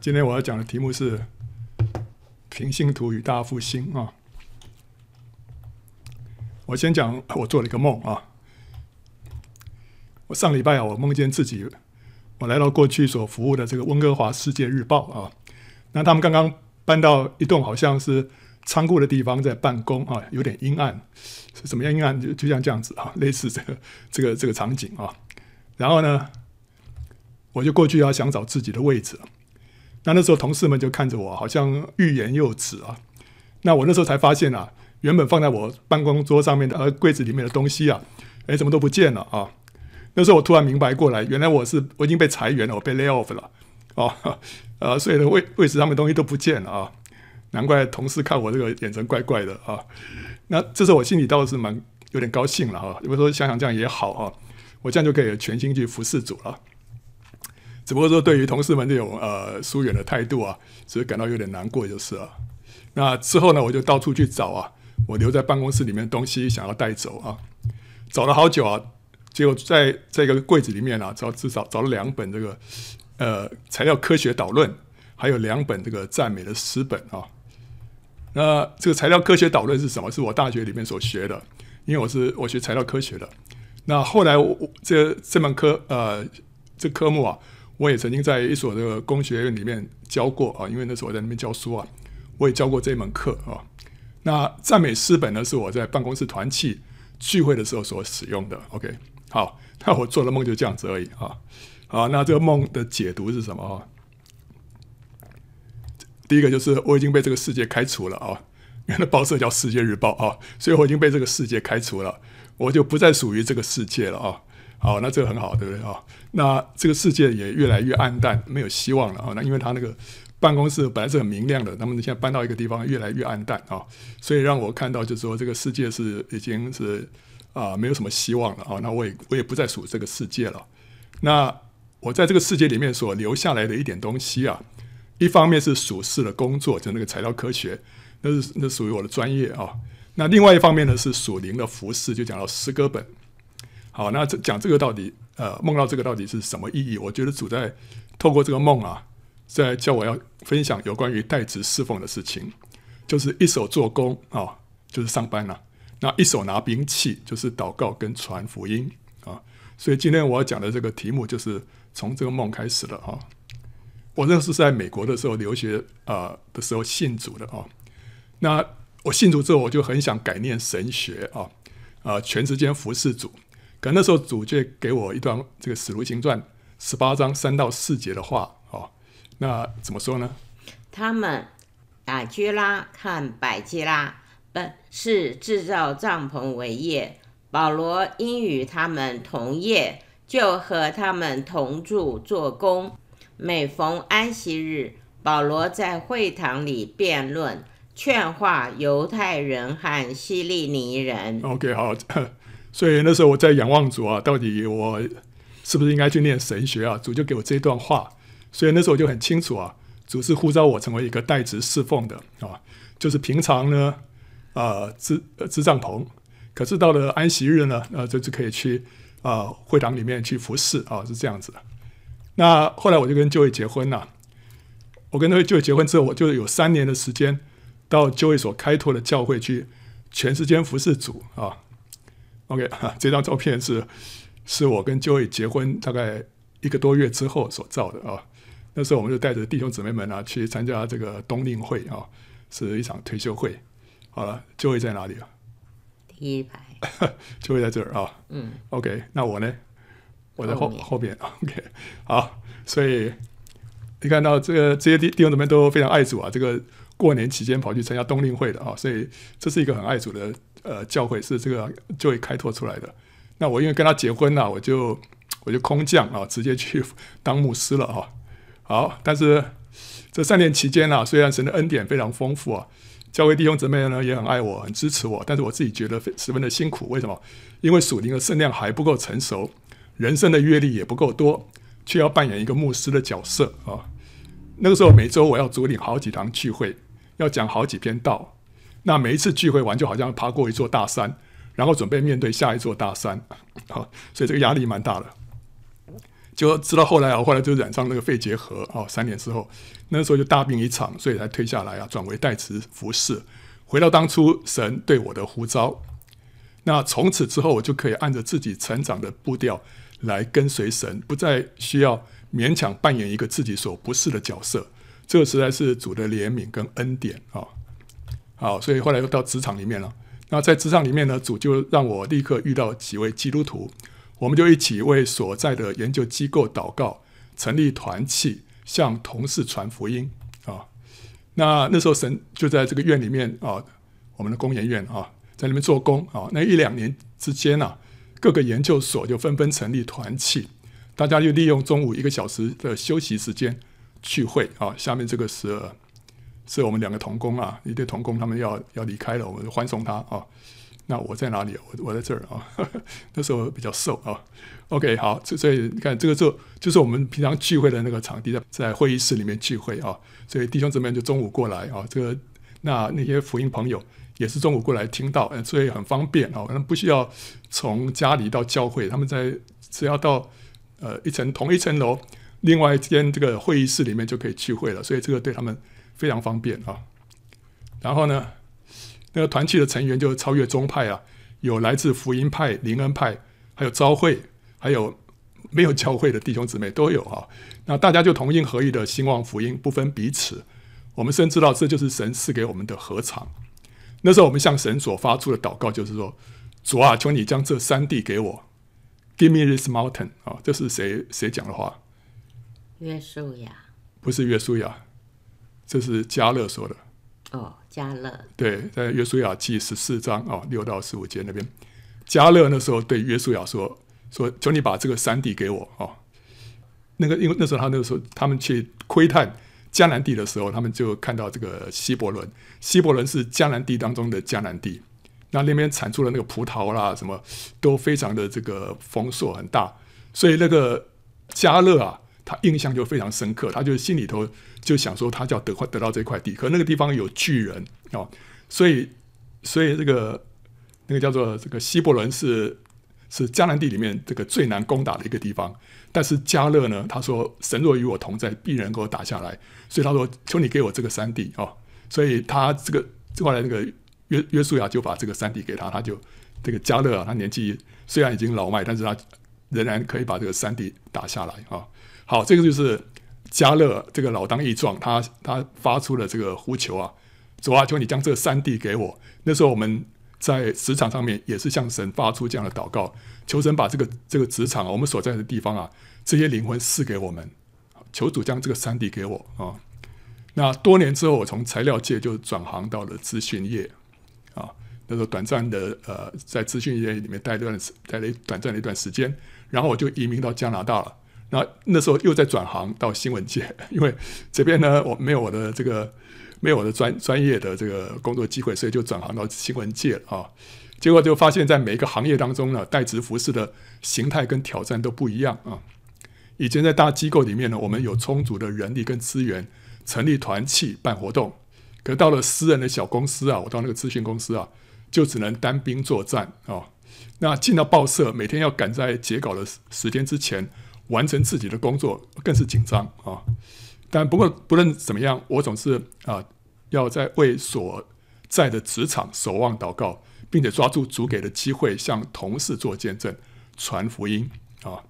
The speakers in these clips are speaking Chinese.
今天我要讲的题目是平信徒与大复兴啊。我先讲我做了一个梦啊。我上礼拜啊，我梦见自己，我来到过去所服务的这个温哥华世界日报啊。那他们刚刚搬到一栋好像是仓库的地方在办公啊，有点阴暗，是怎么样阴暗？就就像这样子啊，类似这个这个这个场景啊。然后呢，我就过去要想找自己的位置。那那时候同事们就看着我，好像欲言又止啊。那我那时候才发现啊，原本放在我办公桌上面的呃柜子里面的东西啊，哎，怎么都不见了啊？那时候我突然明白过来，原来我是我已经被裁员了，我被 lay off 了啊。呃，所以呢位位置上面东西都不见了啊。难怪同事看我这个眼神怪怪的啊。那这时候我心里倒是蛮有点高兴了啊。有时候想想这样也好啊，我这样就可以全心去服侍主了。只不过说，对于同事们这种呃疏远的态度啊，只是感到有点难过就是了。那之后呢，我就到处去找啊，我留在办公室里面的东西想要带走啊，找了好久啊，结果在这个柜子里面啊，找至少找了两本这个呃材料科学导论，还有两本这个赞美的诗本啊。那这个材料科学导论是什么？是我大学里面所学的，因为我是我学材料科学的。那后来我这这门科呃这科目啊。我也曾经在一所这个工学院里面教过啊，因为那时候我在那边教书啊，我也教过这门课啊。那赞美诗本呢，是我在办公室团契聚会的时候所使用的。OK，好，那我做的梦就这样子而已啊。好，那这个梦的解读是什么啊？第一个就是我已经被这个世界开除了啊，原来报社叫《世界日报》啊，所以我已经被这个世界开除了，我就不再属于这个世界了啊。好，那这个很好，对不对啊？那这个世界也越来越暗淡，没有希望了啊。那因为他那个办公室本来是很明亮的，那么现在搬到一个地方，越来越暗淡啊。所以让我看到，就是说这个世界是已经是啊没有什么希望了啊。那我也我也不再属这个世界了。那我在这个世界里面所留下来的一点东西啊，一方面是属世的工作，就那个材料科学，那是那属于我的专业啊。那另外一方面呢，是属灵的服饰，就讲到诗歌本。好，那这讲这个到底，呃，梦到这个到底是什么意义？我觉得主在透过这个梦啊，在叫我要分享有关于代职侍奉的事情，就是一手做工啊，就是上班了，啊；那一手拿兵器，就是祷告跟传福音啊。所以今天我要讲的这个题目，就是从这个梦开始了啊。我认识在美国的时候留学啊的时候信主的啊。那我信主之后，我就很想改念神学啊，啊，全时间服侍主。可那时候主就给我一段这个《使徒行传》十八章三到四节的话哦，那怎么说呢？他们亚居拉看百基拉本是制造帐篷为业，保罗因与他们同业，就和他们同住做工。每逢安息日，保罗在会堂里辩论，劝化犹太人和希利尼人。OK，好。所以那时候我在仰望主啊，到底我是不是应该去念神学啊？主就给我这一段话，所以那时候我就很清楚啊，主是呼召我成为一个代职侍奉的啊，就是平常呢啊支支帐篷，可是到了安息日呢，呃、就就可以去啊会堂里面去服侍啊，是这样子的。那后来我就跟 Joey 结婚了，我跟那位 Joey 结婚之后，我就有三年的时间到 Joey 所开拓的教会去全时间服侍主啊。OK，这张照片是是我跟 Joey 结婚大概一个多月之后所照的啊。那时候我们就带着弟兄姊妹们啊去参加这个冬令会啊，是一场退休会。好了，Joey 在哪里啊？第一排。Joey 在这儿啊。嗯。OK，那我呢？我在后后，后边。OK，好。所以你看到这个这些弟弟兄姊妹都非常爱主啊。这个过年期间跑去参加冬令会的啊，所以这是一个很爱主的。呃，教会是这个就会开拓出来的。那我因为跟他结婚了，我就我就空降啊，直接去当牧师了啊。好，但是这三年期间呢，虽然神的恩典非常丰富啊，教会弟兄姊妹呢也很爱我，很支持我，但是我自己觉得十分的辛苦。为什么？因为属灵的圣量还不够成熟，人生的阅历也不够多，却要扮演一个牧师的角色啊。那个时候每周我要主领好几堂聚会，要讲好几篇道。那每一次聚会完，就好像爬过一座大山，然后准备面对下一座大山，好，所以这个压力蛮大的。就知道后来啊，后来就染上那个肺结核哦，三年之后，那时候就大病一场，所以才退下来啊，转为代职服侍，回到当初神对我的呼召。那从此之后，我就可以按着自己成长的步调来跟随神，不再需要勉强扮演一个自己所不是的角色。这个实在是主的怜悯跟恩典啊！好，所以后来又到职场里面了。那在职场里面呢，主就让我立刻遇到几位基督徒。我们就一起为所在的研究机构祷告，成立团契，向同事传福音啊。那那时候神就在这个院里面啊，我们的工研院啊，在里面做工啊。那一两年之间啊，各个研究所就纷纷成立团契，大家就利用中午一个小时的休息时间聚会啊。下面这个是是我们两个同工啊，一对同工他们要要离开了，我们就欢送他啊。那我在哪里？我我在这儿啊，那时候比较瘦啊。OK，好，所以你看这个就就是我们平常聚会的那个场地，在在会议室里面聚会啊。所以弟兄姊妹就中午过来啊，这个那那些福音朋友也是中午过来听到，嗯所以很方便啊，可能不需要从家里到教会，他们在只要到呃一层同一层楼另外一间这个会议室里面就可以聚会了，所以这个对他们非常方便啊。然后呢，那个团契的成员就超越宗派啊，有来自福音派、灵恩派，还有召会，还有没有教会的弟兄姊妹都有啊。那大家就同心合意的兴旺福音，不分彼此。我们深知道这就是神赐给我们的禾场。那时候我们向神所发出的祷告就是说：主啊，求你将这山地给我，Give me this mountain 啊。这是谁谁讲的话？约书亚？不是约书亚，这是加勒说的。哦，加勒对，在约书亚记十四章啊、哦、六到十五节那边，加勒那时候对约书亚说：“说求你把这个山地给我哦。”那个因为那时候他那个时候他们去窥探迦南地的时候，他们就看到这个希伯伦，希伯伦是迦南地当中的迦南地，那那边产出的那个葡萄啦什么都非常的这个丰硕很大，所以那个加勒啊。他印象就非常深刻，他就心里头就想说，他就要得快得到这块地，可那个地方有巨人哦，所以所以这个那个叫做这个希伯伦是是迦南地里面这个最难攻打的一个地方，但是迦勒呢，他说神若与我同在，必然给我打下来，所以他说求你给我这个山地哦，所以他这个后来那个约约书亚就把这个山地给他，他就这个迦勒啊，他年纪虽然已经老迈，但是他仍然可以把这个山地打下来啊。好，这个就是迦勒这个老当益壮，他他发出了这个呼求啊，主啊，求你将这个山地给我。那时候我们在职场上面也是向神发出这样的祷告，求神把这个这个职场我们所在的地方啊，这些灵魂赐给我们，求主将这个山地给我啊。那多年之后，我从材料界就转行到了资讯业啊，那时候短暂的呃，在资讯业里面待段待了一短暂的一段时间，然后我就移民到加拿大了。那那时候又在转行到新闻界，因为这边呢，我没有我的这个没有我的专专业的这个工作机会，所以就转行到新闻界啊。结果就发现，在每一个行业当中呢，代职服侍的形态跟挑战都不一样啊。以前在大机构里面呢，我们有充足的人力跟资源，成立团契办活动。可到了私人的小公司啊，我到那个咨询公司啊，就只能单兵作战啊。那进到报社，每天要赶在截稿的时间之前。完成自己的工作更是紧张啊！但不过不论怎么样，我总是啊要在为所在的职场守望祷告，并且抓住主给的机会，向同事做见证、传福音啊。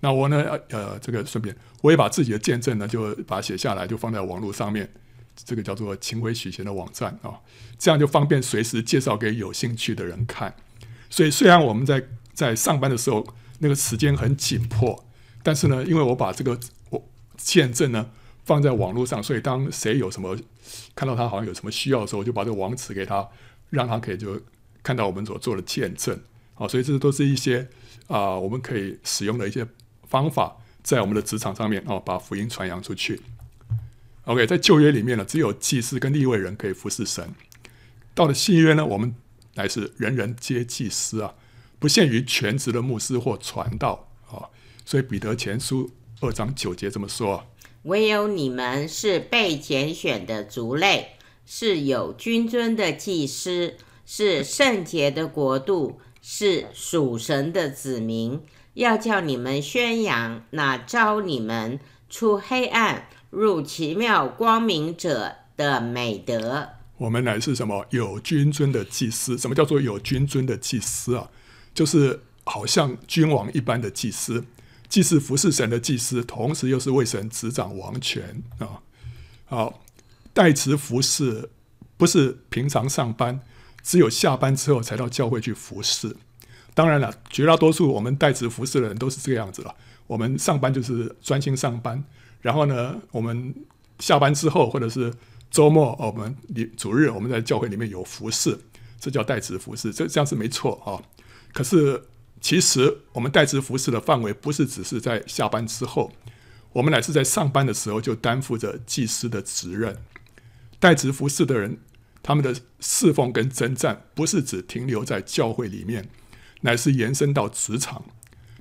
那我呢呃这个顺便我也把自己的见证呢就把写下来，就放在网络上面，这个叫做晴韦许贤的网站啊，这样就方便随时介绍给有兴趣的人看。所以虽然我们在在上班的时候那个时间很紧迫。但是呢，因为我把这个我见证呢放在网络上，所以当谁有什么看到他好像有什么需要的时候，我就把这个网址给他，让他可以就看到我们所做的见证。好，所以这都是一些啊、我们可以使用的一些方法，在我们的职场上面哦，把福音传扬出去。OK，在旧约里面呢，只有祭司跟立位人可以服侍神。到了新约呢，我们乃是人人皆祭司啊，不限于全职的牧师或传道。所以彼得前书二章九节这么说：“唯有你们是被拣选的族类，是有君尊的祭司，是圣洁的国度，是属神的子民，要叫你们宣扬那招你们出黑暗入奇妙光明者的美德。我们乃是什么？有君尊的祭司。什么叫做有君尊的祭司啊？就是好像君王一般的祭司，既是服侍神的祭司，同时又是为神执掌王权啊。好，代职服侍不是平常上班，只有下班之后才到教会去服侍。当然了，绝大多数我们代职服侍的人都是这个样子了。我们上班就是专心上班，然后呢，我们下班之后或者是。周末，我们主日我们在教会里面有服侍，这叫代职服侍，这这样是没错啊。可是其实我们代职服侍的范围不是只是在下班之后，我们乃是在上班的时候就担负着祭司的职任。代职服侍的人，他们的侍奉跟征战不是只停留在教会里面，乃是延伸到职场。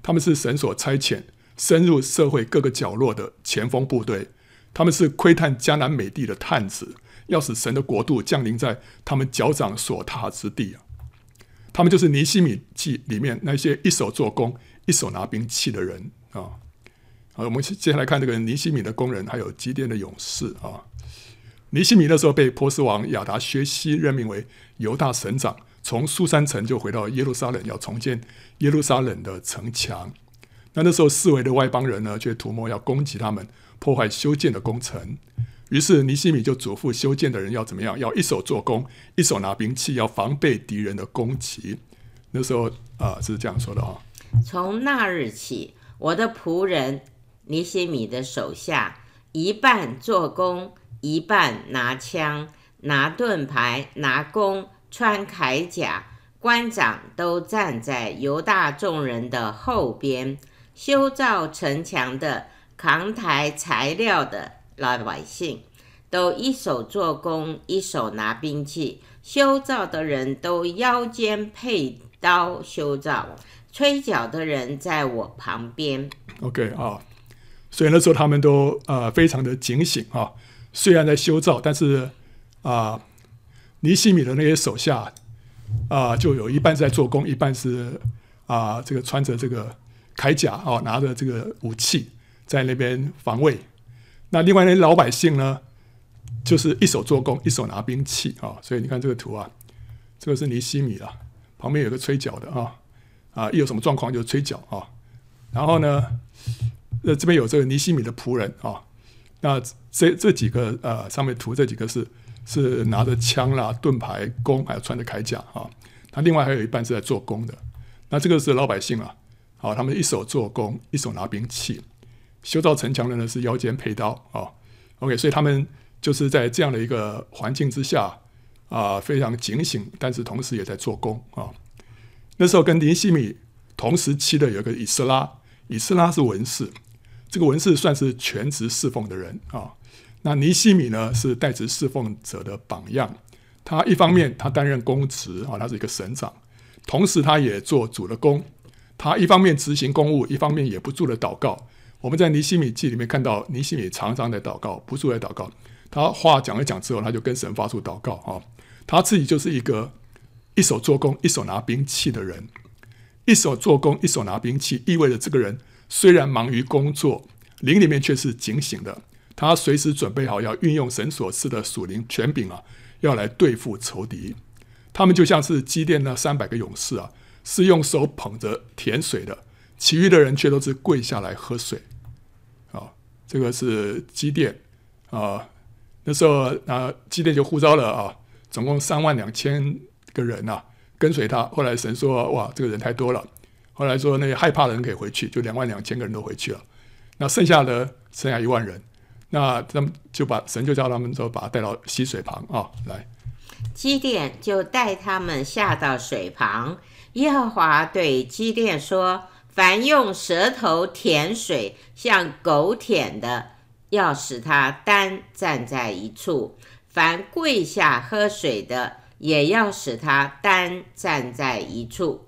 他们是神所差遣，深入社会各个角落的前锋部队。他们是窥探迦南美地的探子，要使神的国度降临在他们脚掌所踏之地啊！他们就是尼西米记里面那些一手做工、一手拿兵器的人啊！好，我们接下来看这个尼西米的工人，还有基甸的勇士啊！尼西米那时候被波斯王亚达薛西任命为犹大省长，从苏珊城就回到耶路撒冷，要重建耶路撒冷的城墙。那那时候四围的外邦人呢，却图谋要攻击他们。破坏修建的工程，于是尼西米就嘱咐修建的人要怎么样？要一手做工，一手拿兵器，要防备敌人的攻击。那时候啊，是这样说的哦。从那日起，我的仆人尼西米的手下一半做工，一半拿枪、拿盾牌、拿弓、穿铠甲，官长都站在犹大众人的后边，修造城墙的。扛抬材料的老百姓，都一手做工，一手拿兵器；修造的人都腰间佩刀修造；吹角的人在我旁边。OK 啊，所以那时候他们都呃非常的警醒啊。虽然在修造，但是啊，尼西米的那些手下啊，就有一半是在做工，一半是啊这个穿着这个铠甲啊，拿着这个武器。在那边防卫，那另外那些老百姓呢，就是一手做工，一手拿兵器啊。所以你看这个图啊，这个是尼西米啊，旁边有个吹角的啊，啊，一有什么状况就吹角啊。然后呢，呃，这边有这个尼西米的仆人啊。那这这几个呃，上面图这几个是是拿着枪啦、盾牌、弓，还有穿着铠甲啊。他另外还有一半是在做工的。那这个是老百姓啊，好，他们一手做工，一手拿兵器。修造城墙的呢是腰间佩刀啊，OK，所以他们就是在这样的一个环境之下啊，非常警醒，但是同时也在做工啊。那时候跟尼西米同时期的有个以斯拉，以斯拉是文士，这个文士算是全职侍奉的人啊。那尼西米呢是代职侍奉者的榜样，他一方面他担任公职啊，他是一个省长，同时他也做主的工，他一方面执行公务，一方面也不住的祷告。我们在尼西米记里面看到，尼西米常常在祷告，不住在祷告。他话讲一讲之后，他就跟神发出祷告啊。他自己就是一个一手做工、一手拿兵器的人。一手做工、一手拿兵器，意味着这个人虽然忙于工作，灵里面却是警醒的。他随时准备好要运用神所赐的属灵权柄啊，要来对付仇敌。他们就像是基甸那三百个勇士啊，是用手捧着甜水的。其余的人却都是跪下来喝水，啊，这个是基甸啊。那时候啊，基甸就呼召了啊，总共三万两千个人呐，跟随他。后来神说：“哇，这个人太多了。”后来说那些害怕的人可以回去，就两万两千个人都回去了。那剩下的剩下一万人，那他们就把神就叫他们说把他带到溪水旁啊，来。基甸就带他们下到水旁。耶和华对基甸说。凡用舌头舔水，像狗舔的，要使他单站在一处；凡跪下喝水的，也要使他单站在一处。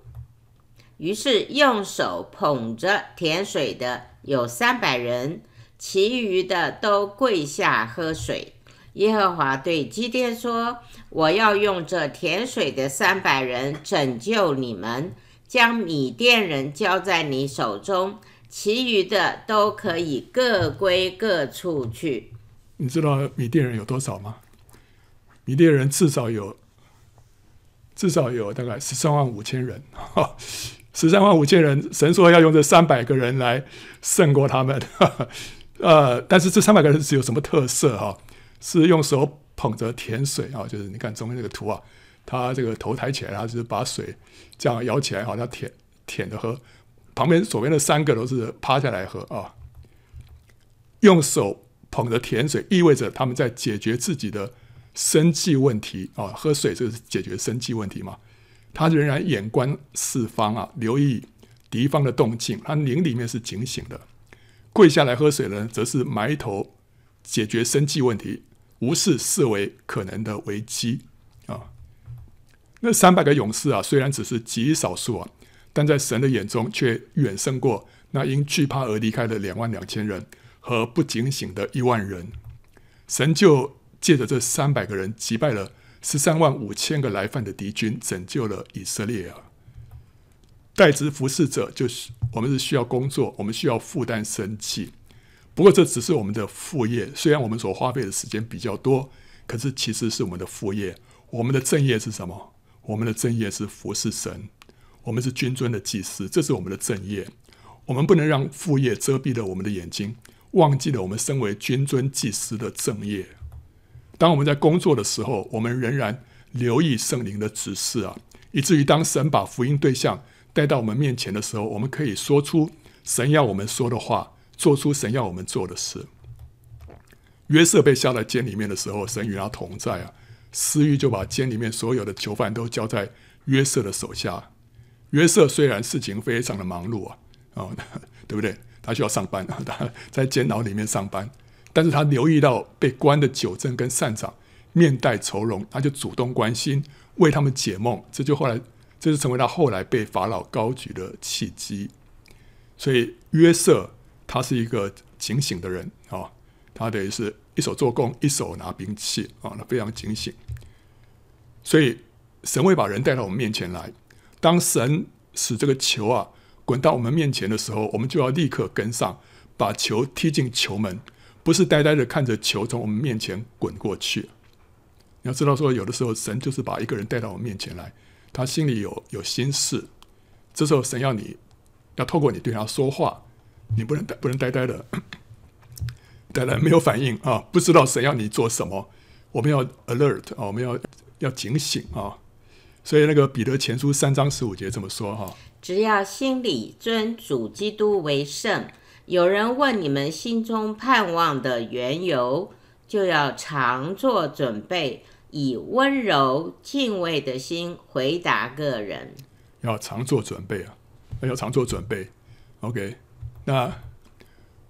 于是用手捧着舔水的有三百人，其余的都跪下喝水。耶和华对基甸说：“我要用这舔水的三百人拯救你们。”将米甸人交在你手中，其余的都可以各归各处去。你知道米甸人有多少吗？米甸人至少有至少有大概十三万五千人，十三万五千人，神说要用这三百个人来胜过他们。呃，但是这三百个人是有什么特色哈？是用手捧着甜水啊，就是你看中间这个图啊，他这个头抬起来，他就是把水这样舀起来，好像舔舔着喝。旁边左边的三个都是趴下来喝啊，用手捧着甜水，意味着他们在解决自己的生计问题啊。喝水就是解决生计问题嘛。他仍然眼观四方啊，留意敌方的动静，他灵里面是警醒的。跪下来喝水呢，则是埋头解决生计问题，无视视为可能的危机。那三百个勇士啊，虽然只是极少数啊，但在神的眼中却远胜过那因惧怕而离开的两万两千人和不警醒的一万人。神就借着这三百个人击败了十三万五千个来犯的敌军，拯救了以色列啊。代职服侍者就是我们是需要工作，我们需要负担生计。不过这只是我们的副业，虽然我们所花费的时间比较多，可是其实是我们的副业。我们的正业是什么？我们的正业是服侍神。我们是君尊的祭司，这是我们的正业。我们不能让副业遮蔽了我们的眼睛，忘记了我们身为君尊祭司的正业。当我们在工作的时候，我们仍然留意圣灵的指示啊，以至于当神把福音对象带到我们面前的时候，我们可以说出神要我们说的话，做出神要我们做的事。约瑟被下在监里面的时候，神与他同在啊。私欲就把监里面所有的囚犯都交在约瑟的手下。约瑟虽然事情非常的忙碌啊，哦，对不对？他需要上班啊，他在监牢里面上班，但是他留意到被关的酒政跟善长面带愁容，他就主动关心，为他们解梦。这就后来。这是成为他后来被法老高举的契机，所以约瑟他是一个警醒的人啊，他等于是一手做工，一手拿兵器啊，那非常警醒。所以神会把人带到我们面前来，当神使这个球啊滚到我们面前的时候，我们就要立刻跟上，把球踢进球门，不是呆呆的看着球从我们面前滚过去。你要知道，说有的时候神就是把一个人带到我们面前来。他心里有有心事，这时候神要你要透过你对他说话，你不能呆不能呆呆的，呆呆没有反应啊，不知道神要你做什么。我们要 alert 啊，我们要要警醒啊。所以那个彼得前书三章十五节这么说哈：只要心里尊主基督为圣，有人问你们心中盼望的缘由，就要常做准备。以温柔敬畏的心回答个人，要常做准备啊！要常做准备。OK，那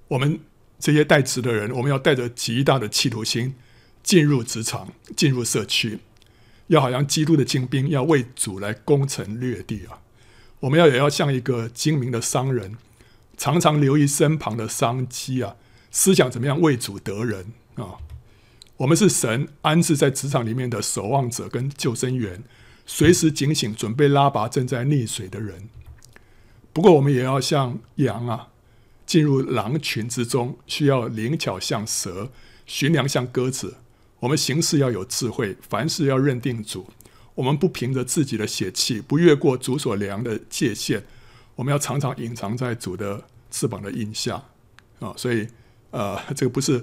我们这些带职的人，我们要带着极大的企图心进入职场、进入社区，要好像基督的精兵，要为主来攻城略地啊！我们要也要像一个精明的商人，常常留意身旁的商机啊，思想怎么样为主得人啊！我们是神安置在职场里面的守望者跟救生员，随时警醒，准备拉拔正在溺水的人。不过，我们也要像羊啊，进入狼群之中，需要灵巧像蛇，驯良像鸽子。我们行事要有智慧，凡事要认定主。我们不凭着自己的血气，不越过主所量的界限。我们要常常隐藏在主的翅膀的荫下啊！所以，呃，这个不是。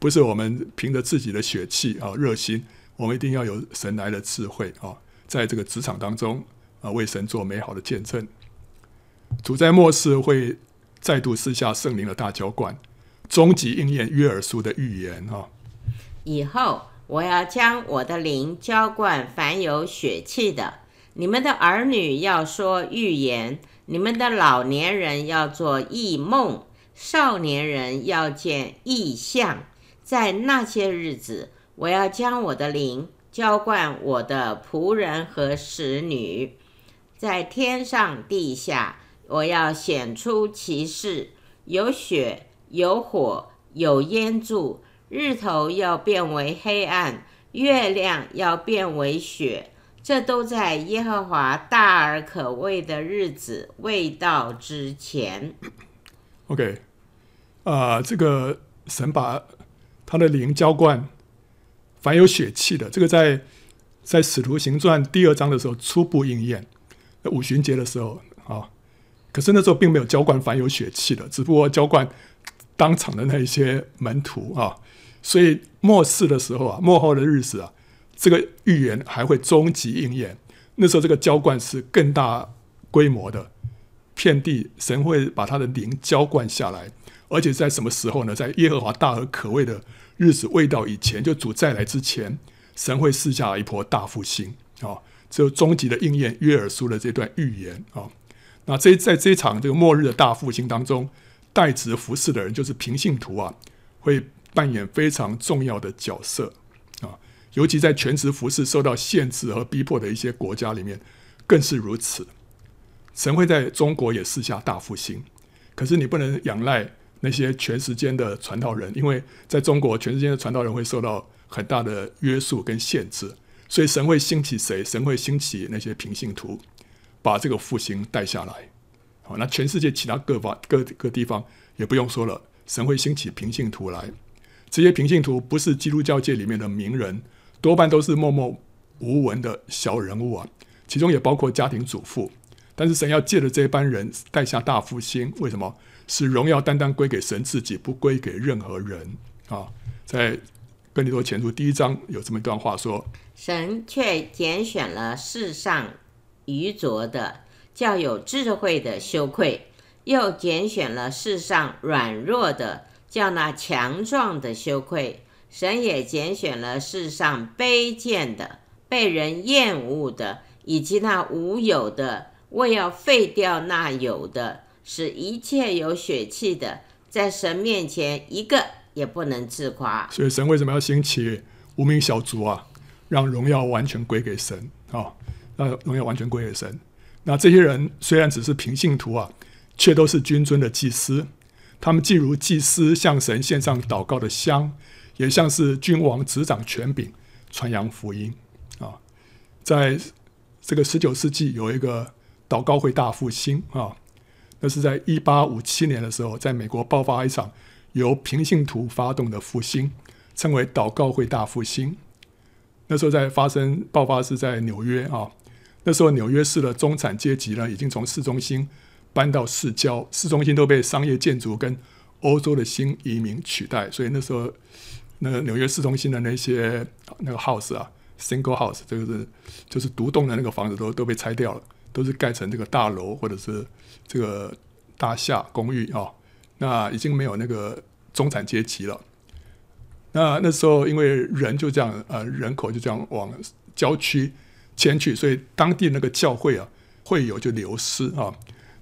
不是我们凭着自己的血气啊，热心，我们一定要有神来的智慧啊，在这个职场当中啊，为神做美好的见证。主在末世会再度赐下圣灵的大浇灌，终极应验约珥书的预言啊。以后我要将我的灵浇灌凡有血气的，你们的儿女要说预言，你们的老年人要做异梦，少年人要见异象。在那些日子，我要将我的灵浇灌我的仆人和使女，在天上地下，我要显出奇事：有血，有火，有烟柱，日头要变为黑暗，月亮要变为雪，这都在耶和华大而可畏的日子未到之前。OK，啊、呃，这个神把他的灵浇灌凡有血气的，这个在在使徒行传第二章的时候初步应验，五旬节的时候啊，可是那时候并没有浇灌凡有血气的，只不过浇灌当场的那一些门徒啊，所以末世的时候啊，末后的日子啊。这个预言还会终极应验，那时候这个浇灌是更大规模的，遍地神会把他的灵浇灌下来，而且在什么时候呢？在耶和华大而可畏的日子未到以前，就主再来之前，神会赐下一波大复兴啊！只有终极的应验约珥书的这段预言啊。那这在这一场这个末日的大复兴当中，代职服侍的人就是平信徒啊，会扮演非常重要的角色啊。尤其在全职服侍受到限制和逼迫的一些国家里面，更是如此。神会在中国也赐下大复兴，可是你不能仰赖那些全时间的传道人，因为在中国全时间的传道人会受到很大的约束跟限制，所以神会兴起谁？神会兴起那些平信徒，把这个复兴带下来。好，那全世界其他各方各个地方也不用说了，神会兴起平信徒来。这些平信徒不是基督教界里面的名人。多半都是默默无闻的小人物啊，其中也包括家庭主妇。但是神要借着这班人带下大复兴，为什么？使荣耀单单归给神自己，不归给任何人啊！在哥林多前书第一章有这么一段话说：神却拣选了世上愚拙的，叫有智慧的羞愧；又拣选了世上软弱的，叫那强壮的羞愧。神也拣选了世上卑贱的、被人厌恶的，以及那无有的，为要废掉那有的，使一切有血气的，在神面前一个也不能自夸。所以神为什么要兴起无名小卒啊？让荣耀完全归给神啊！那荣耀完全归给神。那这些人虽然只是平信徒啊，却都是君尊的祭司。他们既如祭司向神献上祷告的香。也像是君王执掌权柄，传扬福音啊，在这个十九世纪有一个祷告会大复兴啊，那是在一八五七年的时候，在美国爆发一场由平信徒发动的复兴，称为祷告会大复兴。那时候在发生爆发是在纽约啊，那时候纽约市的中产阶级呢，已经从市中心搬到市郊，市中心都被商业建筑跟欧洲的新移民取代，所以那时候。那个纽约市中心的那些那个 house 啊，single house，这个是就是独栋的那个房子都都被拆掉了，都是盖成这个大楼或者是这个大厦公寓啊、那已经没有那个中产阶级了。那那时候因为人就这样呃人口就这样往郊区迁去，所以当地那个教会啊会友就流失啊。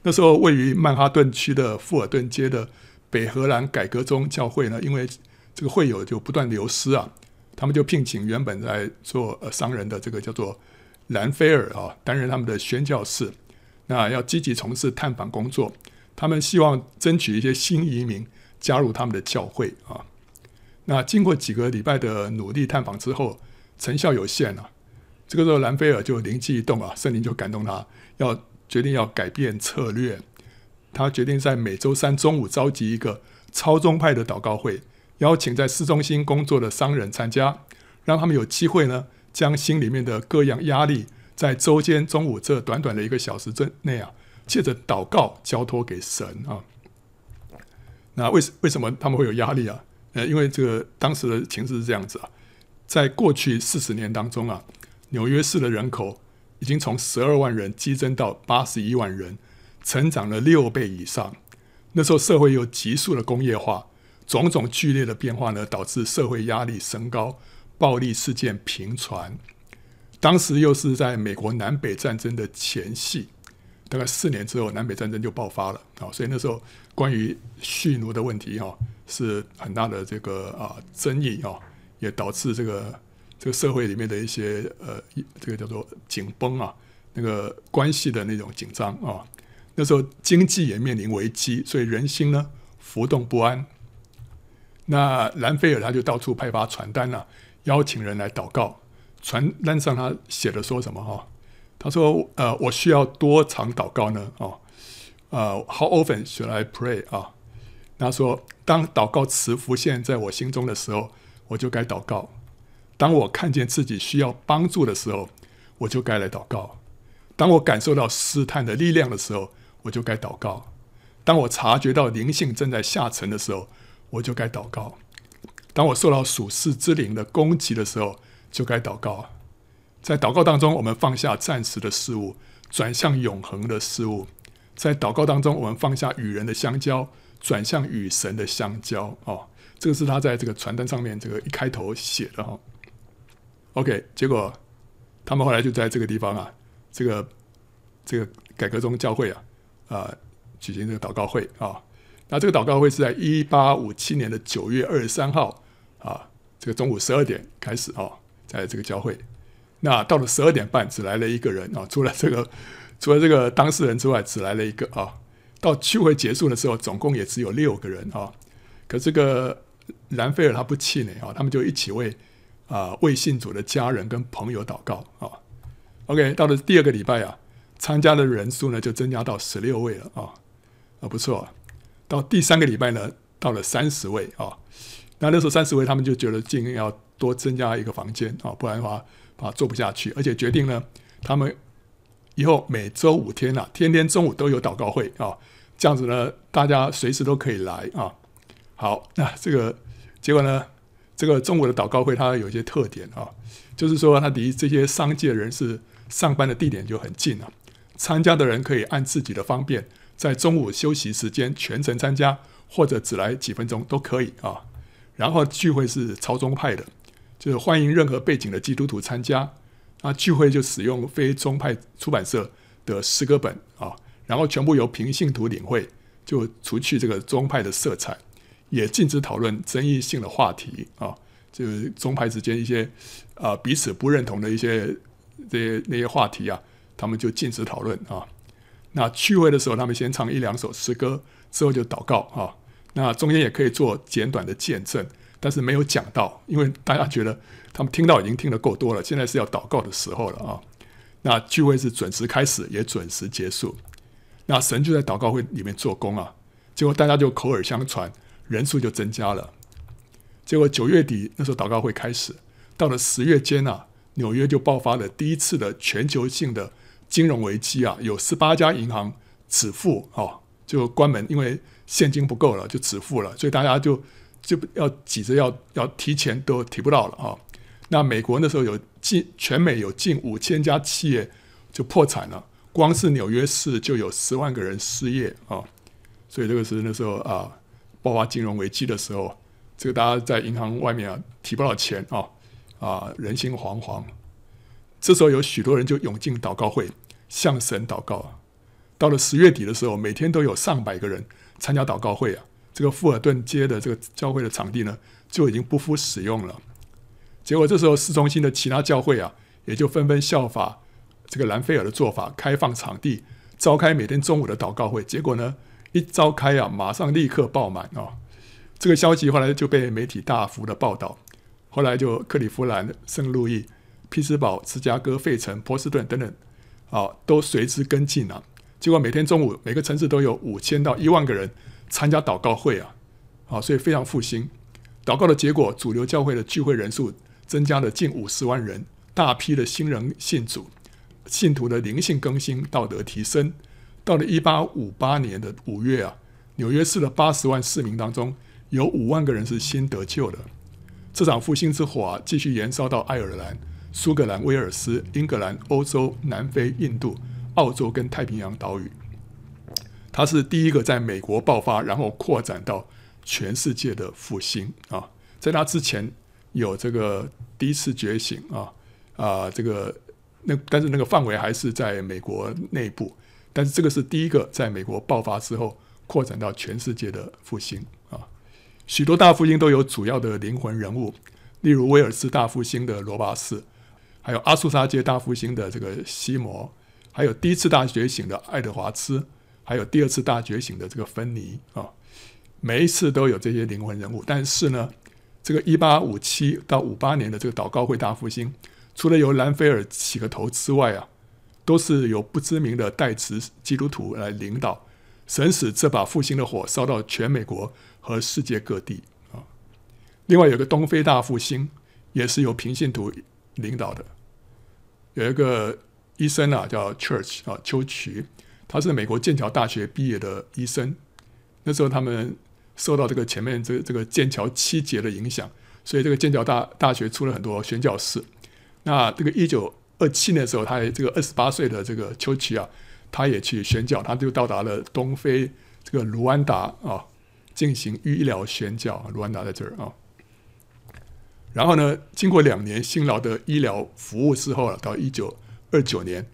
那时候位于曼哈顿区的富尔顿街的北荷兰改革宗教会呢，因为这个会友就不断流失啊，他们就聘请原本在做呃商人的这个叫做兰菲尔啊，担任他们的宣教士，那要积极从事探访工作，他们希望争取一些新移民加入他们的教会啊。那经过几个礼拜的努力探访之后，成效有限啊。这个时候兰菲尔就灵机一动啊，圣灵就感动他，要决定要改变策略，他决定在每周三中午召集一个超宗派的祷告会。邀请在市中心工作的商人参加，让他们有机会呢，将心里面的各样压力，在周间中午这短短的一个小时之内啊，借着祷告交托给神啊。那为为什么他们会有压力啊？呃，因为这个当时的情势是这样子啊，在过去四十年当中啊，纽约市的人口已经从十二万人激增到八十一万人，成长了六倍以上。那时候社会又急速的工业化。种种剧烈的变化呢，导致社会压力升高，暴力事件频传。当时又是在美国南北战争的前夕，大概四年之后，南北战争就爆发了啊。所以那时候关于蓄奴的问题哈，是很大的这个啊争议啊，也导致这个这个社会里面的一些呃，这个叫做紧绷啊，那个关系的那种紧张啊。那时候经济也面临危机，所以人心呢浮动不安。那兰菲尔他就到处派发传单了，啊，邀请人来祷告，传单上他写的说什么哈？他说：“呃，我需要多长祷告呢？哦，呃，How often should I pray 啊？”他说：“当祷告词浮现在我心中的时候，我就该祷告；当我看见自己需要帮助的时候，我就该来祷告；当我感受到试探的力量的时候，我就该祷告；当我察觉到灵性正在下沉的时候，我就该祷告；当我受到属世之灵的攻击的时候，就该祷告。在祷告当中，我们放下暂时的事物，转向永恒的事物；在祷告当中，我们放下与人的相交，转向与神的相交。哦，这个是他在这个传单上面这个一开头写的哈、哦。OK，结果他们后来就在这个地方啊，这个这个改革宗教会啊啊、举行这个祷告会啊、那这个祷告会是在一八五七年的九月二十三号啊，这个中午十二点开始啊。在这个教会，那到了十二点半，只来了一个人啊，除了这个，除了这个当事人之外，只来了一个啊。到聚会结束的时候，总共也只有六个人啊。可这个兰菲尔他不气馁啊，他们就一起为啊未信主的家人跟朋友祷告啊。OK，到了第二个礼拜啊，参加的人数呢就增加到十六位了啊，啊不错。到第三个礼拜呢，到了三十位啊。那那时候三十位，他们就觉得尽要。多增加一个房间啊，不然的话啊做不下去。而且决定呢，他们以后每周五天啊，天天中午都有祷告会啊，这样子呢，大家随时都可以来啊。好，那这个结果呢，这个中午的祷告会它有一些特点啊，就是说它离这些商界人士上班的地点就很近啊，参加的人可以按自己的方便，在中午休息时间全程参加，或者只来几分钟都可以啊。然后聚会是超宗派的。就是欢迎任何背景的基督徒参加，啊，聚会就使用非宗派出版社的诗歌本啊，然后全部由平信徒领会，就除去这个宗派的色彩，也禁止讨论争议性的话题啊，就是宗派之间一些啊彼此不认同的一些这些那些话题啊，他们就禁止讨论啊。那聚会的时候，他们先唱一两首诗歌，之后就祷告啊。那中间也可以做简短的见证。但是没有讲到，因为大家觉得他们听到已经听得够多了，现在是要祷告的时候了啊。那聚会是准时开始，也准时结束。那神就在祷告会里面做工啊，结果大家就口耳相传，人数就增加了。结果九月底那时候祷告会开始，到了十月间啊，纽约就爆发了第一次的全球性的金融危机啊，有十八家银行止付啊，就关门，因为现金不够了，就止付了，所以大家就。就要挤着要要提钱都提不到了啊！那美国那时候有近全美有近五千家企业就破产了，光是纽约市就有十万个人失业啊！所以这个是那时候啊爆发金融危机的时候，这个大家在银行外面啊提不到钱啊啊人心惶惶。这时候有许多人就涌进祷告会向神祷告。到了十月底的时候，每天都有上百个人参加祷告会啊。这个富尔顿街的这个教会的场地呢，就已经不敷使用了。结果这时候市中心的其他教会啊，也就纷纷效法这个兰菲尔的做法，开放场地，召开每天中午的祷告会。结果呢，一召开啊，马上立刻爆满啊！这个消息后来就被媒体大幅的报道，后来就克里夫兰、圣路易、匹兹堡、芝加哥、费城、波士顿等等啊，都随之跟进了。结果每天中午，每个城市都有五千到一万个人。参加祷告会啊，啊，所以非常复兴。祷告的结果，主流教会的聚会人数增加了近五十万人，大批的新人信主，信徒的灵性更新，道德提升。到了一八五八年的五月啊，纽约市的八十万市民当中，有五万个人是新得救的。这场复兴之火啊，继续燃烧到爱尔兰、苏格兰、威尔斯、英格兰、欧洲、南非、印度、澳洲跟太平洋岛屿。它是第一个在美国爆发，然后扩展到全世界的复兴啊！在它之前有这个第一次觉醒啊啊，这个那但是那个范围还是在美国内部，但是这个是第一个在美国爆发之后扩展到全世界的复兴啊！许多大复兴都有主要的灵魂人物，例如威尔斯大复兴的罗拔士，还有阿苏沙街大复兴的这个西摩，还有第一次大觉醒的爱德华兹。还有第二次大觉醒的这个芬尼啊，每一次都有这些灵魂人物。但是呢，这个一八五七到五八年的这个祷告会大复兴，除了由兰菲尔起个头之外啊，都是由不知名的代词基督徒来领导。神使这把复兴的火烧到全美国和世界各地啊。另外有个东非大复兴，也是由平信徒领导的。有一个医生啊，叫 Church 啊，丘渠，他是美国剑桥大学毕业的医生。那时候他们受到这个前面这、这个剑桥七杰的影响，所以这个剑桥大大学出了很多宣教士。那这个一九二七年的时候，他这个二十八岁的这个丘奇啊。他也去宣教，他就到达了东非这个卢安达啊，进行医疗宣教。卢安达在这儿啊，然后呢，经过两年辛劳的医疗服务之后啊，到一九二九年，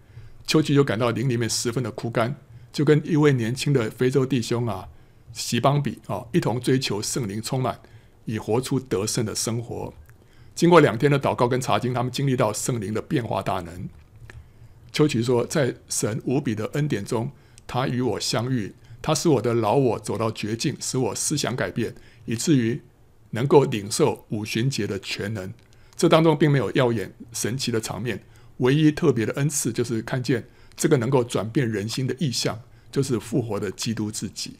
丘奇就感到灵里面十分的枯干，就跟一位年轻的非洲弟兄啊，席邦比啊，一同追求圣灵充满，以活出得胜的生活。经过两天的祷告跟查经，他们经历到圣灵的变化大能。丘奇说，在神无比的恩典中，他与我相遇，他使我的老我走到绝境，使我思想改变，以至于能够领受五旬节的全能。这当中并没有耀眼神奇的场面，唯一特别的恩赐就是看见这个能够转变人心的异象，就是复活的基督自己。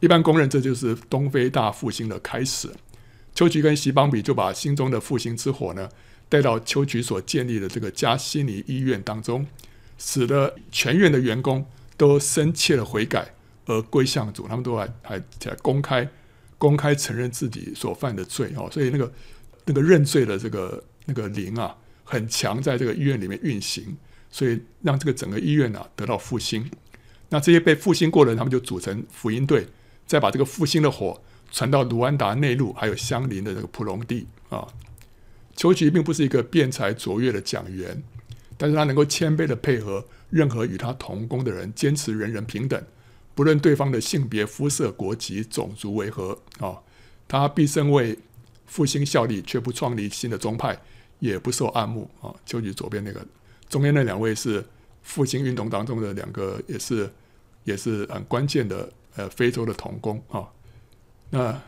一般公认这就是东非大复兴的开始。丘渠跟席邦比就把心中的复兴之火呢，带到丘渠所建立的这个加西尼医院当中，使得全院的员工都深切的悔改而归向主，他们都还还在公开公开承认自己所犯的罪哦，所以那个那个认罪的这个那个灵啊很强，在这个医院里面运行，所以让这个整个医院啊得到复兴。那这些被复兴过的人，他们就组成福音队，再把这个复兴的火传到卢安达内陆还有相邻的这个普隆地啊。丘吉并不是一个辩才卓越的讲员，但是他能够谦卑的配合任何与他同工的人，坚持人人平等，不论对方的性别、肤色、国籍、种族为何啊。他毕生为复兴效力，却不创立新的宗派，也不受暗慕啊。丘渠左边那个，中间那两位是复兴运动当中的两个，也是也是很关键的呃非洲的同工啊。那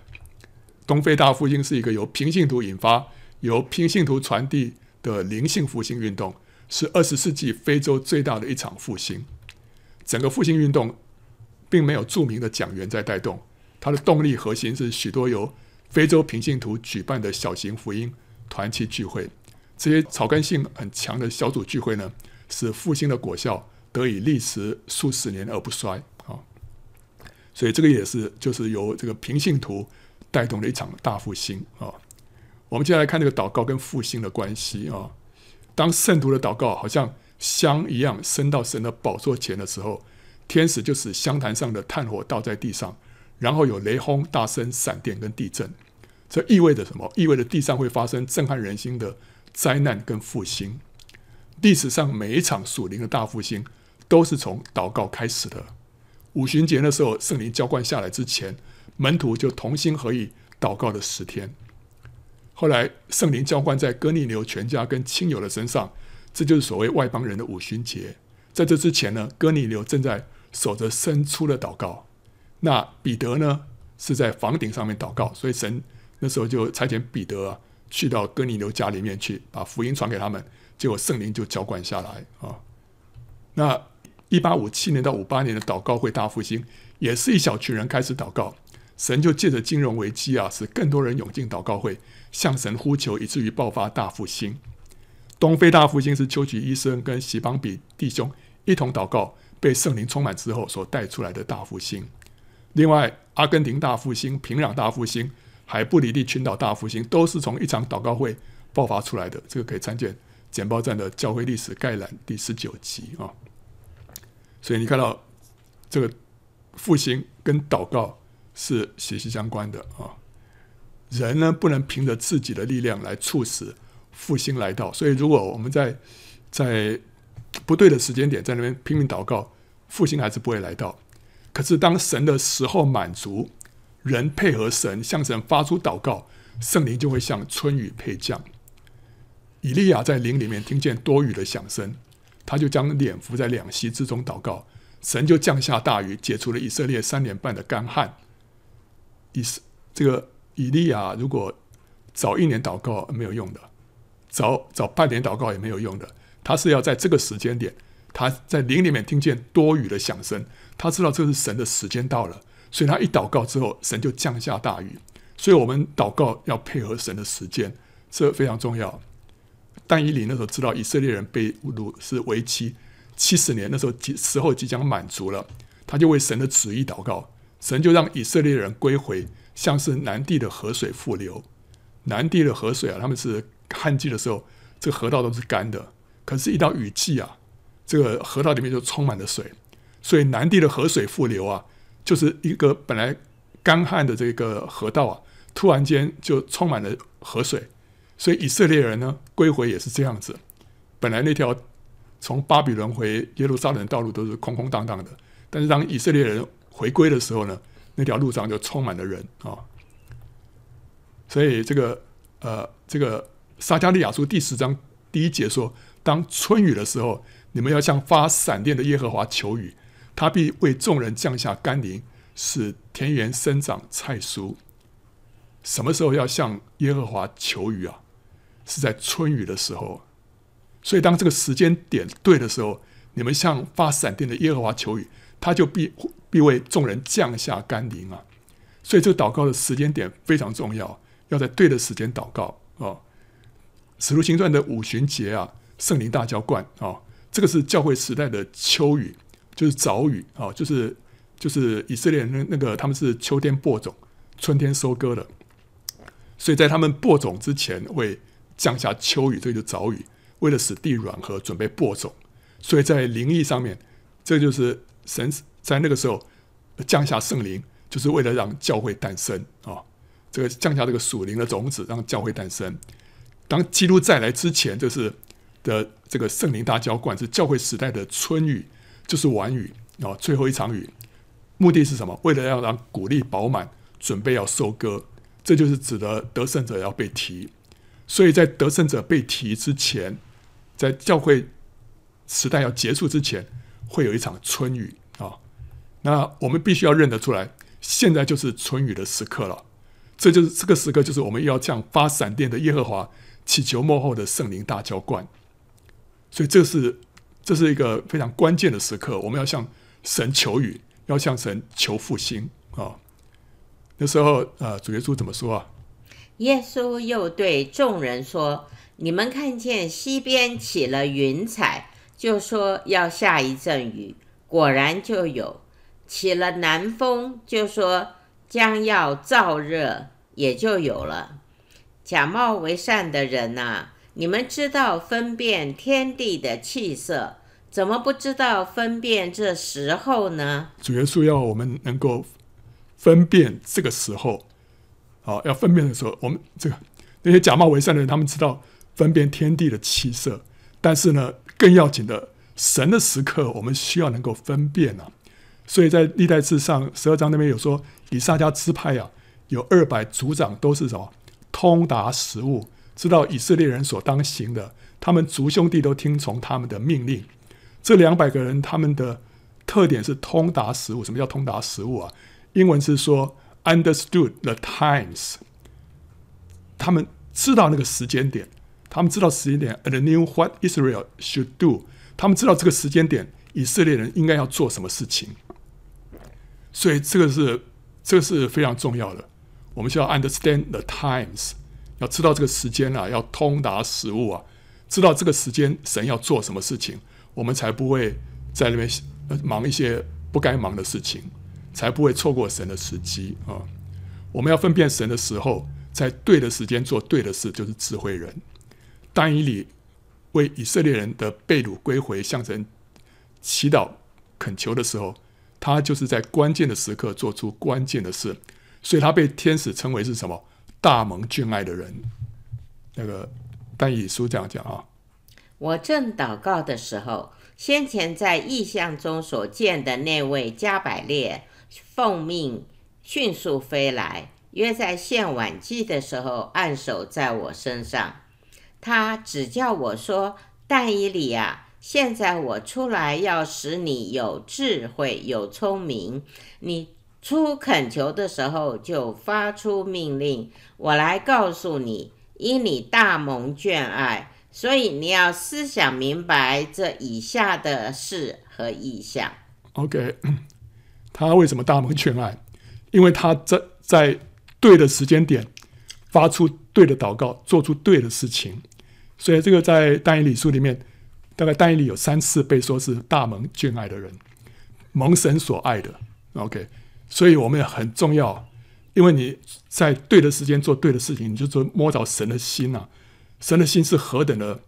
东非大复兴是一个由平信徒引发。由平信徒传递的灵性复兴运动，是二十世纪非洲最大的一场复兴。整个复兴运动并没有著名的讲员在带动，它的动力核心是许多由非洲平信徒举办的小型福音团契聚会。这些草根性很强的小组聚会呢，使复兴的果效得以历时数十年而不衰。所以这个也是就是由这个平信徒带动了一场大复兴啊。我们接下来看这个祷告跟复兴的关系啊。当圣徒的祷告好像香一样升到神的宝座前的时候，天使就使香坛上的炭火倒在地上，然后有雷轰、大声、闪电跟地震。这意味着什么？意味着地上会发生震撼人心的灾难跟复兴。历史上每一场属灵的大复兴都是从祷告开始的。五旬节的时候，圣灵浇灌下来之前，门徒就同心合意祷告了十天。后来圣灵浇灌在哥尼流全家跟亲友的身上，这就是所谓外邦人的五旬节。在这之前呢，哥尼流正在守着申初的祷告，那彼得呢是在房顶上面祷告，所以神那时候就差遣彼得啊去到哥尼流家里面去，把福音传给他们，结果圣灵就浇灌下来啊。那一八五七年到五八年的祷告会大复兴，也是一小群人开始祷告。神就借着金融危机啊，使更多人涌进祷告会，向神呼求，以至于爆发大复兴。东非大复兴是丘吉医生跟席邦比弟兄一同祷告，被圣灵充满之后所带出来的大复兴。另外，阿根廷大复兴、平壤大复兴、海布里利群岛大复兴，都是从一场祷告会爆发出来的。这个可以参见简报站的教会历史概览第十九集啊。所以你看到这个复兴跟祷告。是息息相关的啊！人呢，不能凭着自己的力量来促使复兴来到，所以如果我们在在不对的时间点在那边拼命祷告，复兴还是不会来到。可是当神的时候满足，人配合神向神发出祷告，圣灵就会像春雨沛降。以利亚在林里面听见多雨的响声，他就将脸伏在两膝之中祷告，神就降下大雨，解除了以色列三年半的干旱。以这个以利亚如果早一年祷告没有用的，早早半年祷告也没有用的。他是要在这个时间点，他在灵里面听见多雨的响声，他知道这是神的时间到了，所以他一祷告之后，神就降下大雨。所以我们祷告要配合神的时间，这非常重要。但以理那时候知道以色列人被掳是为期七十年，那时候即时候即将满足了，他就为神的旨意祷告，神就让以色列人归回，像是南地的河水复流。南地的河水啊，他们是旱季的时候，这个河道都是干的。可是，一到雨季啊，这个河道里面就充满了水，所以南地的河水复流啊，就是一个本来干旱的这个河道啊，突然间就充满了河水。所以以色列人呢，归回也是这样子。本来那条从巴比伦回耶路撒冷的道路都是空空荡荡的，但是当以色列人回归的时候呢，那条路上就充满了人啊。所以这个呃，这个撒迦利亚书第十章第一节说。当春雨的时候，你们要向发闪电的耶和华求雨，他必为众人降下甘霖，使田园生长菜蔬。什么时候要向耶和华求雨啊？是在春雨的时候。所以当这个时间点对的时候，你们向发闪电的耶和华求雨，他就必必为众人降下甘霖啊。所以这个祷告的时间点非常重要，要在对的时间祷告啊。使徒行传的五旬节啊。圣灵大浇灌啊、这个是教会时代的秋雨，就是早雨啊、就是就是以色列人那那个他们是秋天播种，春天收割的，所以在他们播种之前会降下秋雨，这个就早雨，为了使地软和，准备播种。所以在灵意上面，这就是神在那个时候降下圣灵，就是为了让教会诞生啊、这个降下这个属灵的种子，让教会诞生。当基督再来之前，就是。的这个圣灵大浇灌是教会时代的春雨，就是晚雨啊，最后一场雨，目的是什么？为了要让谷粒饱满，准备要收割，这就是指的得胜者要被提。所以在得胜者被提之前，在教会时代要结束之前，会有一场春雨啊。那我们必须要认得出来，现在就是春雨的时刻了。这就是这个时刻，就是我们要向发闪电的耶和华祈求幕后的圣灵大浇灌。所以这是这是一个非常关键的时刻，我们要向神求雨，要向神求复兴啊！那时候，呃，主耶稣怎么说啊？耶稣又对众人说：“你们看见西边起了云彩，就说要下一阵雨，果然就有；起了南风，就说将要燥热，也就有了。假冒为善的人呐、！”你们知道分辨天地的气色，怎么不知道分辨这时候呢？主耶稣要我们能够分辨这个时候，好，要分辨的时候，我们这个那些假冒为善的人，他们知道分辨天地的气色，但是呢，更要紧的，神的时刻，我们需要能够分辨啊。所以在历代志上十二章那边有说，以撒家支派啊，有二百族长都是什么，通达时务。知道以色列人所当行的，他们族兄弟都听从他们的命令。这两百个人，他们的特点是通达时务。什么叫通达时务啊？英文是说 understood the times。他们知道那个时间点，他们知道时间点，and knew what Israel should do。他们知道这个时间点，以色列人应该要做什么事情。所以这个是这个是非常重要的。我们需要 understand the times。要知道这个时间啊，要通达时务啊，知道这个时间神要做什么事情，我们才不会在那边忙一些不该忙的事情，才不会错过神的时机啊。我们要分辨神的时候，在对的时间做对的事，就是智慧人。但以理为以色列人的被掳归回向神祈祷恳求的时候，他就是在关键的时刻做出关键的事，所以他被天使称为是什么？大蒙眷爱的人，那个但以书这样讲啊。我正祷告的时候，先前在异象中所见的那位加百列奉命迅速飞来，约在献晚祭的时候按手在我身上。他只叫我说：“但以理啊，现在我出来要使你有智慧、有聪明。你。”出恳求的时候，就发出命令，我来告诉你，因你大蒙眷爱，所以你要思想明白这以下的事和意象。OK，他为什么大蒙眷爱？因为他在在对的时间点发出对的祷告，做出对的事情。所以这个在但以理书里面，大概但以理有三次被说是大蒙眷爱的人，蒙神所爱的。OK，所以我们也很重要，因为你在对的时间做对的事情，你就说摸着神的心啊，神的心是何等的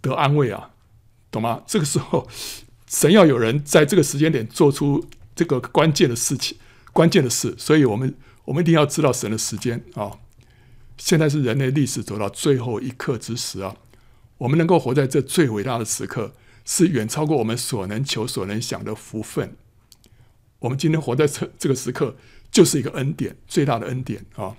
得安慰啊，懂吗？这个时候，神要有人在这个时间点做出这个关键的事情，关键的事，所以我们我们一定要知道神的时间啊。现在是人类历史走到最后一刻之时啊，我们能够活在这最伟大的时刻，是远超过我们所能求所能想的福分。我们今天活在这这个时刻，就是一个恩典，最大的恩典啊！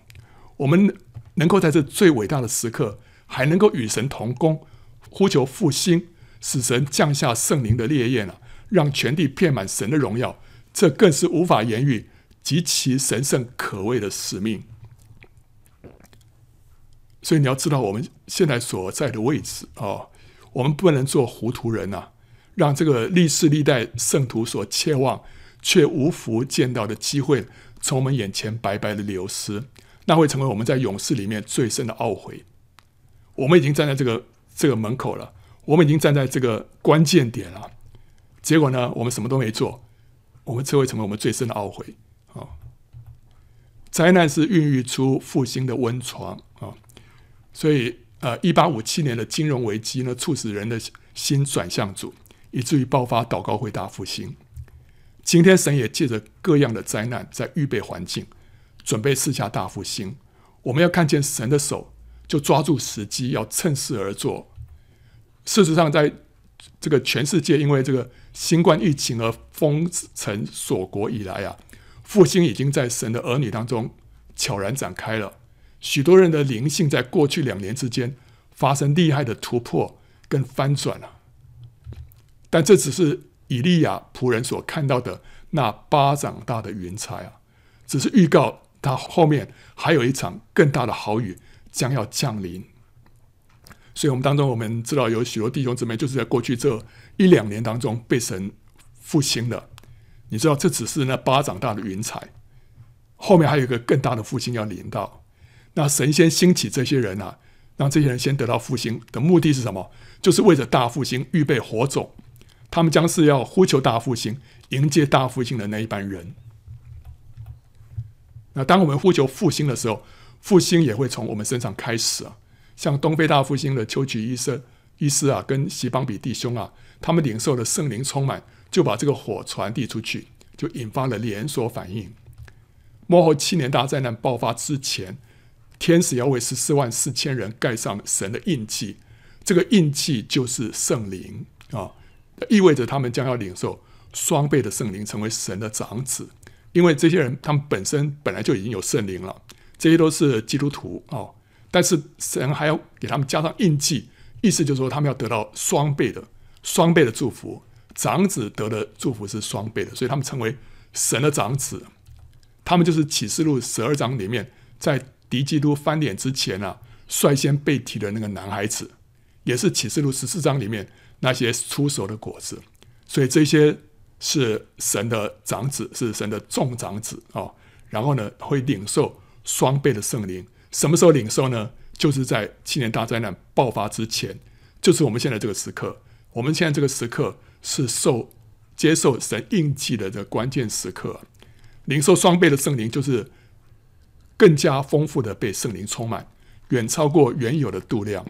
我们能够在这最伟大的时刻，还能够与神同工，呼求复兴，使神降下圣灵的烈焰啊，让全地遍满神的荣耀，这更是无法言喻、极其神圣可畏的使命。所以你要知道，我们现在所在的位置啊，我们不能做糊涂人呐，让这个历世历代圣徒所切望却无福见到的机会，从我们眼前白白的流失，那会成为我们在永世里面最深的懊悔。我们已经站在这个这个门口了，我们已经站在这个关键点了，结果呢，我们什么都没做，我们这会成为我们最深的懊悔啊！灾难是孕育出复兴的温床啊，所以呃，一八五七年的金融危机呢，促使人的心转向主，以至于爆发祷告会大复兴。今天神也借着各样的灾难，在预备环境，准备赐下大复兴。我们要看见神的手，就抓住时机，要趁势而做。事实上，在这个全世界因为这个新冠疫情而封城锁国以来啊，复兴已经在神的儿女当中悄然展开了。许多人的灵性在过去两年之间发生厉害的突破跟翻转了，但这只是。以利亚仆人所看到的那巴掌大的云彩啊，只是预告他后面还有一场更大的豪雨将要降临。所以，我们当中我们知道有许多弟兄姊妹就是在过去这一两年当中被神复兴的。你知道，这只是那巴掌大的云彩，后面还有一个更大的复兴要临到。那神先兴起这些人啊，让这些人先得到复兴的目的是什么？就是为着大复兴预备火种。他们将是要呼求大复兴、迎接大复兴的那一班人。那当我们呼求复兴的时候，复兴也会从我们身上开始啊。像东非大复兴的秋菊医生、医师啊，跟西邦比弟兄啊，他们领受了圣灵充满，就把这个火传递出去，就引发了连锁反应。末后七年大灾难爆发之前，天使要为十四万四千人盖上神的印记，这个印记就是圣灵啊。意味着他们将要领受双倍的圣灵，成为神的长子。因为这些人他们本身本来就已经有圣灵了，这些都是基督徒哦。但是神还要给他们加上印记，意思就是说他们要得到双倍的、双倍的祝福。长子得的祝福是双倍的，所以他们成为神的长子。他们就是启示录十二章里面，在敌基督翻脸之前啊，率先被提的那个男孩子，也是启示录十四章里面。那些出手的果子，所以这些是神的长子，是神的众长子哦。然后呢，会领受双倍的圣灵。什么时候领受呢？就是在七年大灾难爆发之前，就是我们现在这个时刻。我们现在这个时刻是受接受神印记的这关键时刻。领受双倍的圣灵，就是更加丰富的被圣灵充满，远超过原有的度量。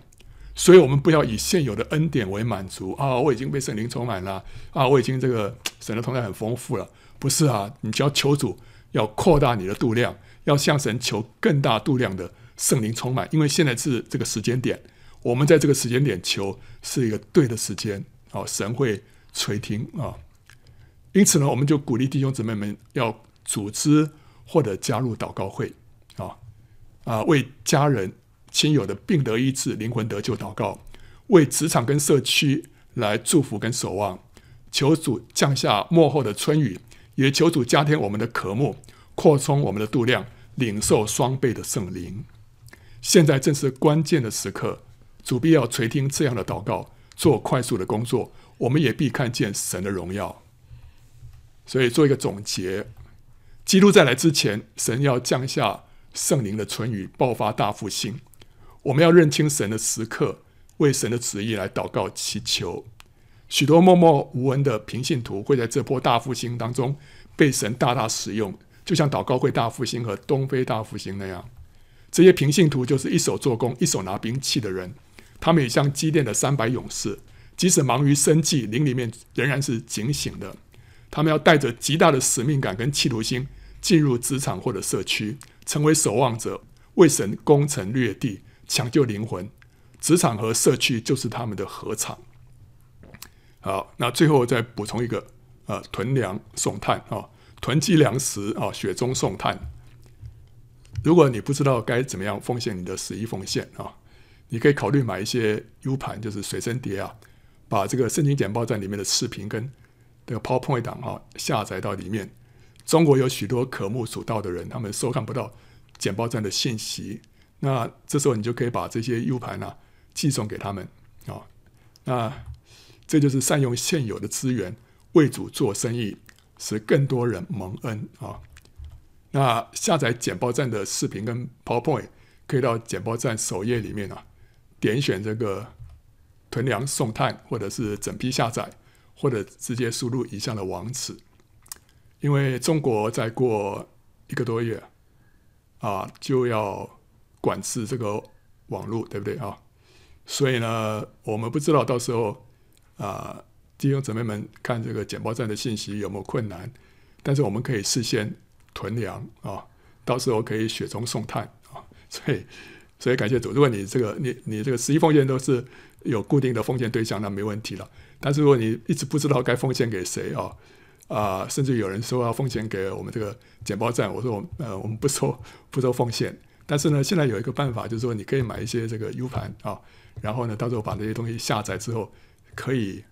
所以，我们不要以现有的恩典为满足啊！我已经被圣灵充满了啊！我已经这个 神的同在很丰富了。不是啊，你只要求主要扩大你的度量，要向神求更大度量的圣灵充满。因为现在是这个时间点，我们在这个时间点求是一个对的时间啊！神会垂听啊！因此呢，我们就鼓励弟兄姊妹们要组织或者加入祷告会啊啊，为家人。亲友的病得医治，灵魂得救，祷告，为职场跟社区来祝福跟守望，求主降下幕后的春雨，也求主加添我们的渴慕，扩充我们的度量，领受双倍的圣灵。现在正是关键的时刻，主必要垂听这样的祷告，做快速的工作，我们也必看见神的荣耀。所以做一个总结，基督再来之前，神要降下圣灵的春雨，爆发大复兴。我们要认清神的时刻，为神的旨意来祷告祈求。许多默默无闻的平信徒会在这波大复兴当中被神大大使用，就像祷告会大复兴和东非大复兴那样。这些平信徒就是一手做工、一手拿兵器的人，他们也像基甸的三百勇士，即使忙于生计，灵里面仍然是警醒的。他们要带着极大的使命感跟企图心进入职场或者社区，成为守望者，为神攻城略地，抢救灵魂。职场和社区就是他们的合场。好，那最后再补充一个，呃，囤粮送炭啊，囤积粮食啊，雪中送炭。如果你不知道该怎么样奉献你的十一奉献啊，你可以考虑买一些 U 盘，就是随身碟啊，把这个圣经简报站里面的视频跟这个 PowerPoint 档啊下载到里面。中国有许多渴慕主道的人，他们收看不到简报站的信息，那这时候你就可以把这些 U 盘啊寄送给他们啊。那这就是善用现有的资源为主做生意，使更多人蒙恩啊。那下载简报站的视频跟 PowerPoint，可以到简报站首页里面啊，点选这个囤粮送炭，或者是整批下载。或者直接输入以下的网址，因为中国再过一个多月啊，就要管制这个网络，对不对啊？所以呢，我们不知道到时候啊，弟兄姊妹们看这个简报站的信息有没有困难，但是我们可以事先囤粮啊，到时候可以雪中送炭啊。所以，所以感谢主，如果你这个你你这个十一奉献都是有固定的奉献对象，那没问题了。但是如果你一直不知道该奉献给谁啊，啊、甚至有人说要奉献给我们这个简报站，我说我呃我们不收不收奉献。但是呢，现在有一个办法，就是说你可以买一些这个 U 盘啊，然后呢，到时候把这些东西下载之后，可以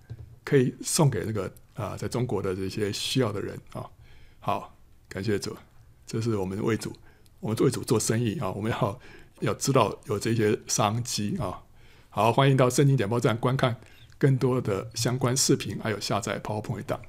可以送给那个啊、在中国的这些需要的人啊。好，感谢主，这是我们为主，我们为主做生意啊，我们要要知道有这些商机啊。好，欢迎到圣经点播站观看。更多的相关视频，还有下载 PowerPoint 档。